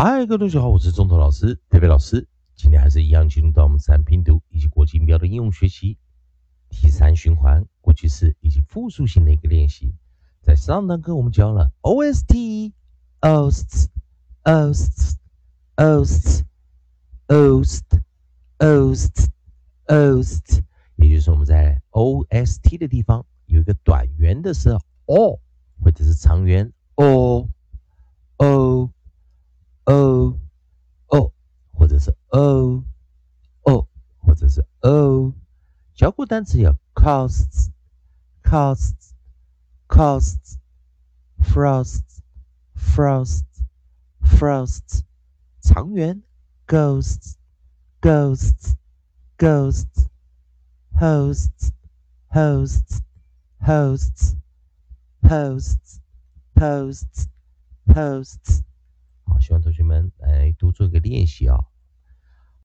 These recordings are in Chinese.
嗨，各位同学好，我是中头老师，佩佩老师。今天还是一样进入到我们自然拼读以及国际音标的应用学习第三循环过去式以及复数型的一个练习。在上堂课我们教了 O S T O S T O S T O S T O S T O S T O S 也就是我们在 O S T 的地方有一个短元的是 O，或者是长元 O O。o o，或者是 o o，或者是 o。教过单词有 costs costs costs frosts frosts frosts。长元 ghosts ghosts ghosts hosts hosts hosts hosts hosts hosts。 好，希望同学们来多做一个练习啊。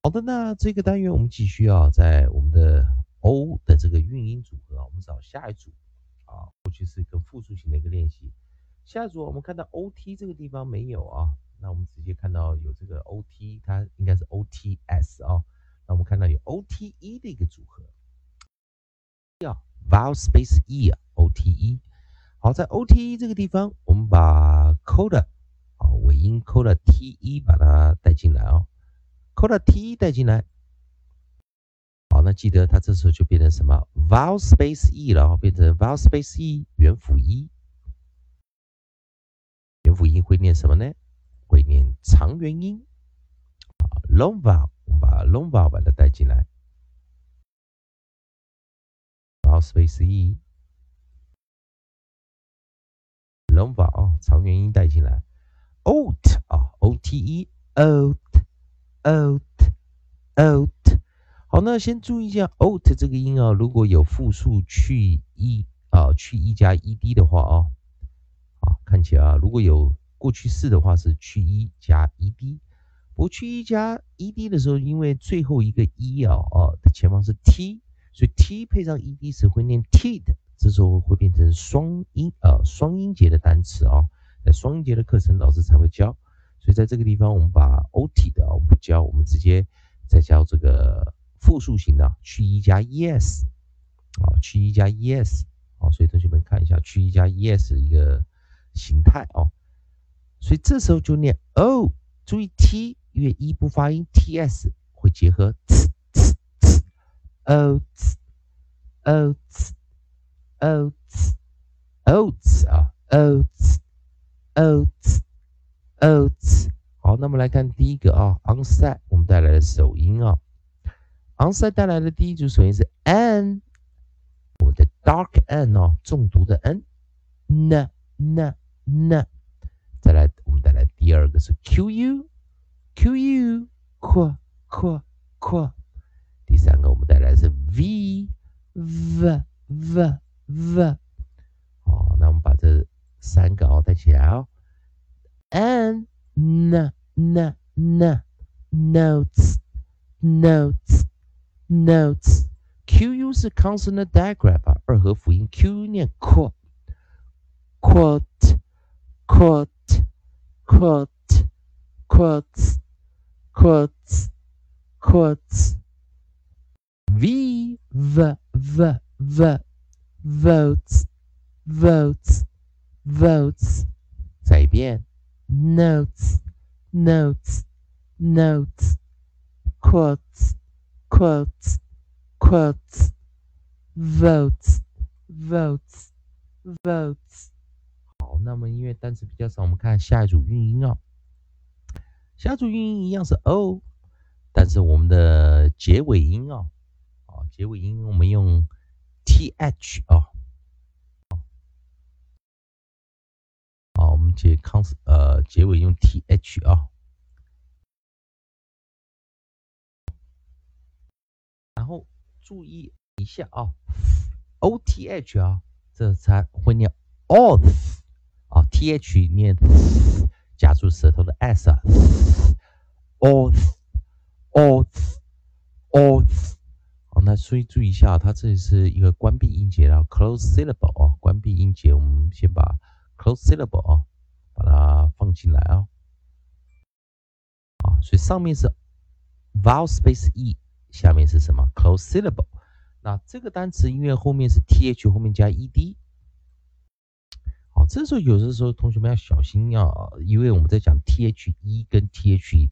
好的，那这个单元我们继续啊，在我们的 O 的这个韵音组合，我们找下一组啊，过去是跟复数型的一个练习。下一组我们看到 O T 这个地方没有啊，那我们直接看到有这个 O T，它应该是 O T S 啊。那我们看到有 O T E 的一个组合，要 vowel space e，O T E。好，在 O T E 这个地方，我们把 coda。音扣了 t 一，把它带进来哦，扣了 t 一带进来。好，那记得它这时候就变成什么 vowel space e 了，变成 vowel space e 元辅一。元辅音会念什么呢？会念长元音啊。long vowel，我们把 long vowel 把它带进来。vowel space e，long vowel 长元音带进来。Oat 啊，o t e，oat，oat，oat。好，那先注意一下 oat 这个音啊，如果有复数去 e 啊，去 e 加 ed 的话啊，啊，看起来啊，如果有过去式的话是去 e 加 ed，不去 e 加 ed 的时候，因为最后一个 e 啊啊的前方是 t，所以 t 配上 ed 时会念 t 的，这时候会变成双音啊，双音节的单词啊。在双节的课程，老师才会教，所以在这个地方，我们把 O T 的我们不教，我们直接再教这个复数型的去一加 E S 啊，去一加 E S 啊，所以同学们看一下去一加 E S 一个形态啊，所以这时候就念 O，注意 T 因为一不发音，T S 会结合 T T T O T O T O T O T 啊 O T oats，oats，好，那么来看第一个啊，onset 我们带来的首音啊，onset 带来的第一组首音是 n，我们的 dark n 哦，重读的 n，n n n，再来我们带来第二个是 qu，qu，q q q，第三个我们带来的是 v，v v v，三个哦，带起来哦。N n n n notes notes notes Q U 是 consonant digraph 啊，二合辅音 Q 念 quote quote quote quote quotes quotes quotes V v v v votes votes votes，再一遍 Notes, notes, notes. Quotes, quotes, quotes. Votes, votes, votes.。好，那么因为单词比较少，我们看下一组韵音啊。下组韵音一样是 o，但是我们的结尾音啊，啊，结尾音我们用 th 啊。结康呃结尾用 T H 啊，然后注意一下啊，O T H 啊，这才会念 oth 啊，T H 念夹住舌头的 s 啊，oth，oth，oth，好，那所以注意一下，它这里是一个关闭音节了，close syllable 啊，关闭音节，我们先把 close syllable 啊。把它放进来啊。所以上面是 vowel space e，下面是什么 close syllable。那这个单词因为后面是 th 后面加 ed，好，这时候有的时候同学们要小心要，因为我们在讲 th e 跟 th，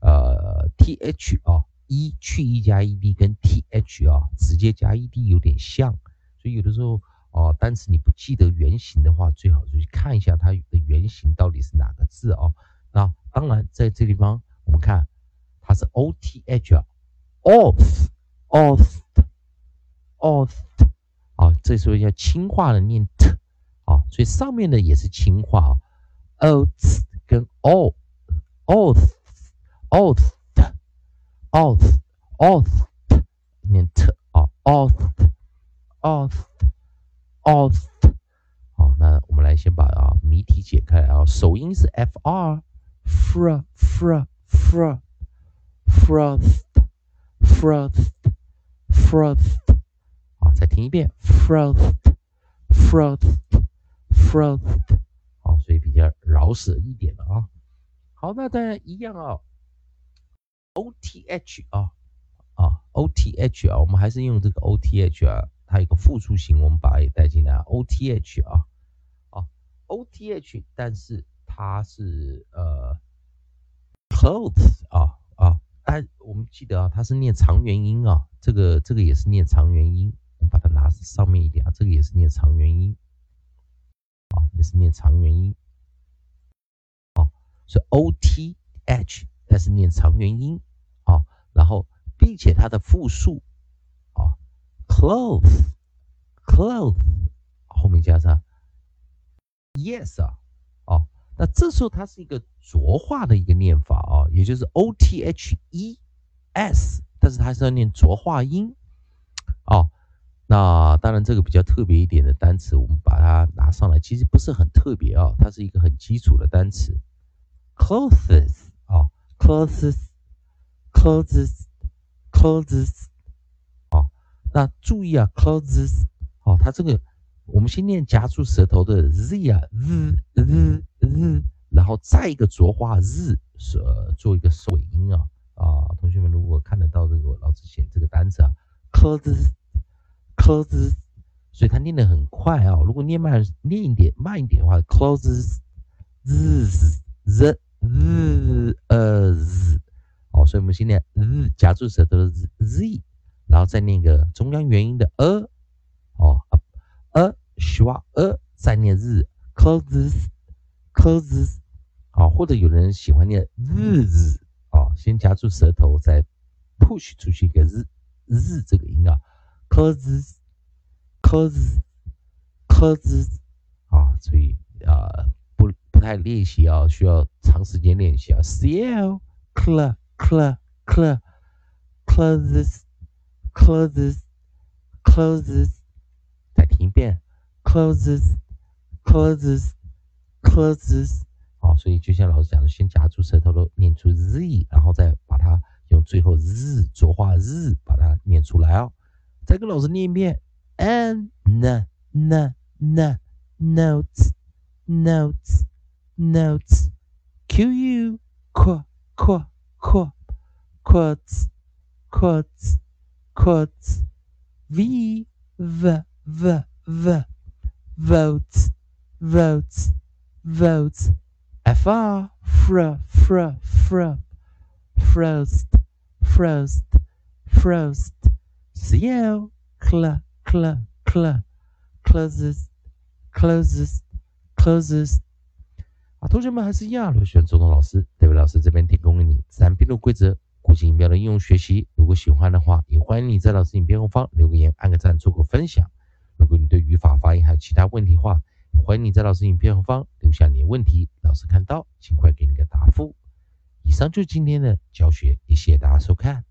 呃 th 啊 e 去 e 加 ed 跟 th 啊直接加 ed 有点像，所以有的时候哦单词你不记得原型的话，最好就去看一下它的原型到底是哪个字哦。那当然在这地方我们看它是 o t h o f o f。o f 啊，这时候要轻化的念 t 啊，所以上面的也是轻化啊，oath 跟 o，oath oath oath oath 念 t 啊 o t，o t oath 好，那我们来先把啊谜题解开啊，首音是 f r fr fr fr froth froth froth 再听一遍，froth，froth，froth，好，所以比较饶舌一点的啊。好，那当然一样啊，oth 啊啊，oth 啊，我们还是用这个 oth 啊，它有个复数形，我们把它也带进来，oth 啊啊，oth，但是它是呃，clothes 啊啊，但我们记得啊，它是念长元音啊，这个这个也是念长元音。我们把它拿上面一点啊，这个也是念长元音啊，也是念长元音啊，是 o t h，但是念长元音啊，然后并且它的复数，clothes，clothes 后面加上 yes 啊，哦，那这时候它是一个浊化的一个念法啊，也就是 o t h e s，但是它是要念浊化音啊。那当然，这个比较特别一点的单词，我们把它拿上来，其实不是很特别啊，它是一个很基础的单词，clothes 啊，clothes，clothes，clothes，那注意啊，clothes 哦，它这个我们先念夹住舌头的 z 啊，z z z，然后再一个浊化 z，是做一个尾音啊啊，同学们如果看得到这个老师写这个单词啊，clothes。closes，所以它念得很快啊。如果念慢念一点慢一点的话，closes z z z 呃 z 哦，所以我们先念 z 夹住舌头的 z，然后再念个中央元音的呃哦 a 希望 a 再念日 closes closes 啊，或者有人喜欢念日日啊，先夹住舌头再 push 出去一个日日这个音啊。cause cause cause 啊，所以啊不不太练习啊，需要长时间练习啊。cl cl cl cl closes closes closes 再听一遍 closes closes closes 好，所以就像老师讲的，先夹住舌头都念出 z，然后再把它用最后 z 浊化 z 把它念出来哦。再跟老师念一遍，n n n n notes notes notes q u q q q quotes quotes quotes v v v v votes votes votes f r fr fr fr frost frost frost CL cl cl cl closes closes closes 啊，同学们还是一样，如果喜欢周东老师，这位老师这边提供给你自然拼读规则、 国际音标的应用学习。如果喜欢的话，也欢迎你在老师影片后方留个言、按个赞、做个分享。如果你对语法、发音还有其他问题的话，欢迎你在老师影片后方留下你的问题，老师看到尽快给你个答复。以上就是今天的教学，也谢谢大家收看。